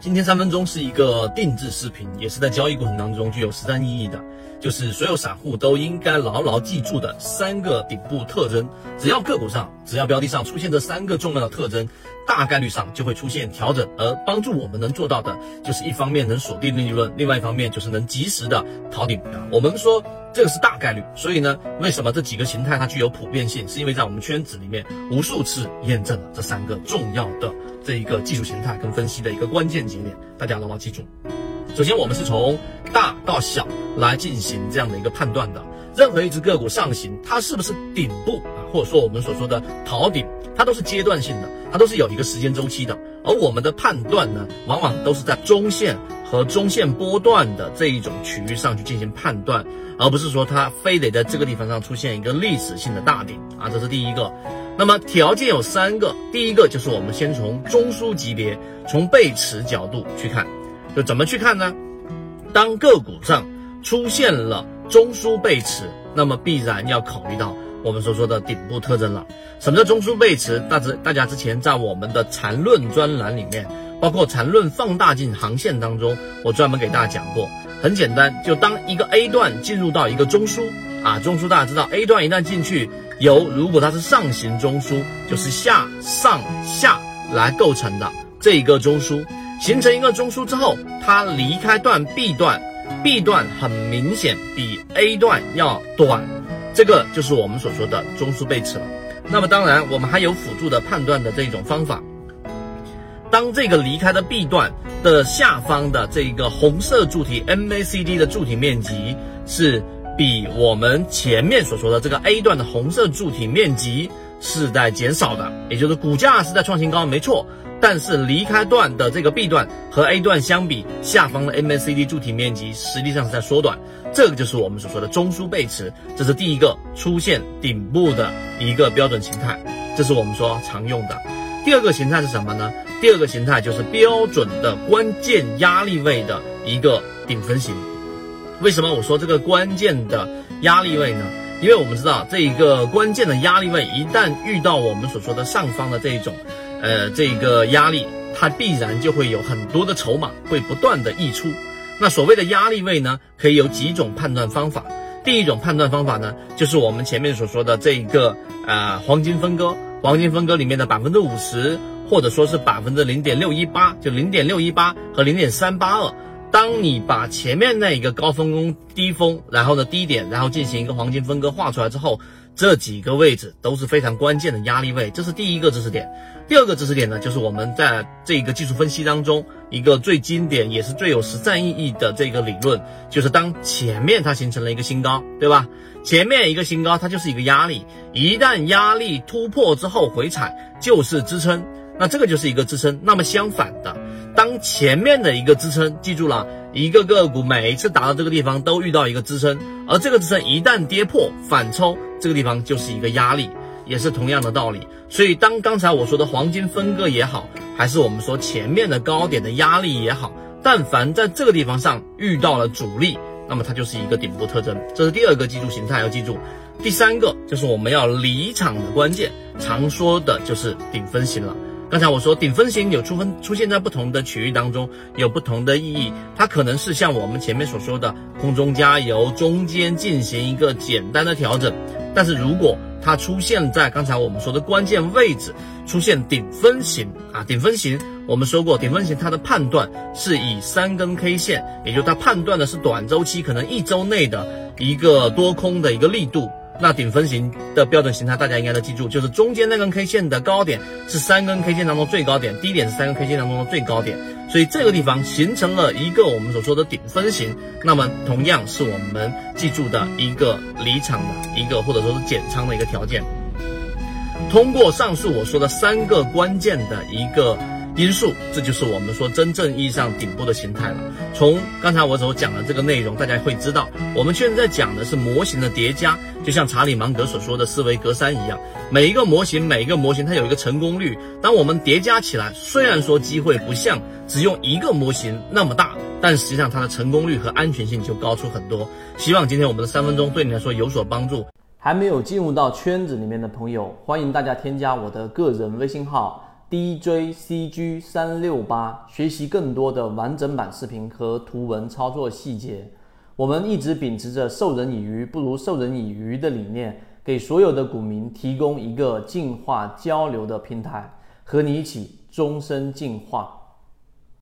今天三分钟是一个定制视频，也是在交易过程当中具有实战意义的，就是所有散户都应该牢牢记住的三个顶部特征。只要个股上，只要标的上出现这三个重要的特征，大概率上就会出现调整。而帮助我们能做到的，就是一方面能锁定利润，另外一方面就是能及时的逃顶。我们说这个是大概率，所以呢，为什么这几个形态它具有普遍性？是因为在我们圈子里面无数次验证了这三个重要的。这一个技术形态跟分析的一个关键节点，大家牢牢记住。首先，我们是从大到小来进行这样的一个判断的。任何一只个股上行，它是不是顶部啊，或者说我们所说的逃顶，它都是阶段性的，它都是有一个时间周期的。而我们的判断呢，往往都是在中线和中线波段的这一种区域上去进行判断，而不是说它非得在这个地方上出现一个历史性的大顶啊，这是第一个。那么条件有三个，第一个就是我们先从中枢级别，从背驰角度去看，就怎么去看呢？当个股上出现了中枢背驰，那么必然要考虑到我们所说的顶部特征了。什么叫中枢背驰？大致大家之前在我们的缠论专栏里面，包括缠论放大镜航线当中，我专门给大家讲过。很简单，就当一个 A 段进入到一个中枢啊，中枢大家知道，A 段一旦进去。由如果它是上行中枢，就是下上下来构成的这一个中枢，形成一个中枢之后，它离开段 B 段，B 段很明显比 A 段要短，这个就是我们所说的中枢背驰了。那么当然，我们还有辅助的判断的这种方法，当这个离开的 B 段的下方的这个红色柱体 MACD 的柱体面积是。比我们前面所说的这个 A 段的红色柱体面积是在减少的，也就是股价是在创新高，没错。但是离开段的这个 B 段和 A 段相比，下方的 MACD 柱体面积实际上是在缩短，这个就是我们所说的中枢背驰，这是第一个出现顶部的一个标准形态，这是我们说常用的。第二个形态是什么呢？第二个形态就是标准的关键压力位的一个顶分型。为什么我说这个关键的压力位呢？因为我们知道这一个关键的压力位一旦遇到我们所说的上方的这一种，呃，这一个压力，它必然就会有很多的筹码会不断的溢出。那所谓的压力位呢，可以有几种判断方法。第一种判断方法呢，就是我们前面所说的这一个呃黄金分割，黄金分割里面的百分之五十，或者说是百分之零点六一八，就零点六一八和零点三八二。当你把前面那一个高峰、低峰，然后呢低点，然后进行一个黄金分割画出来之后，这几个位置都是非常关键的压力位，这是第一个知识点。第二个知识点呢，就是我们在这个技术分析当中一个最经典也是最有实战意义的这个理论，就是当前面它形成了一个新高，对吧？前面一个新高它就是一个压力，一旦压力突破之后回踩就是支撑，那这个就是一个支撑。那么相反的。当前面的一个支撑，记住了，一个个股每一次达到这个地方都遇到一个支撑，而这个支撑一旦跌破反抽，这个地方就是一个压力，也是同样的道理。所以当刚才我说的黄金分割也好，还是我们说前面的高点的压力也好，但凡在这个地方上遇到了阻力，那么它就是一个顶部特征。这是第二个技术形态要记住。第三个就是我们要离场的关键，常说的就是顶分型了。刚才我说顶分型有出分出现在不同的区域当中，有不同的意义。它可能是像我们前面所说的空中加油，中间进行一个简单的调整。但是如果它出现在刚才我们说的关键位置，出现顶分型啊，顶分型我们说过，顶分型它的判断是以三根 K 线，也就它判断的是短周期，可能一周内的一个多空的一个力度。那顶分型的标准形态，大家应该都记住，就是中间那根 K 线的高点是三根 K 线当中最高点，低点是三根 K 线当中的最高点，所以这个地方形成了一个我们所说的顶分型，那么同样是我们记住的一个离场的一个或者说是减仓的一个条件。通过上述我说的三个关键的一个。因素，这就是我们说真正意义上顶部的形态了。从刚才我所讲的这个内容，大家会知道，我们现在讲的是模型的叠加，就像查理芒格所说的思维格栅一样，每一个模型，每一个模型它有一个成功率。当我们叠加起来，虽然说机会不像只用一个模型那么大，但实际上它的成功率和安全性就高出很多。希望今天我们的三分钟对你来说有所帮助。还没有进入到圈子里面的朋友，欢迎大家添加我的个人微信号。DJCG 三六八，学习更多的完整版视频和图文操作细节。我们一直秉持着授人以鱼不如授人以渔的理念，给所有的股民提供一个进化交流的平台，和你一起终身进化。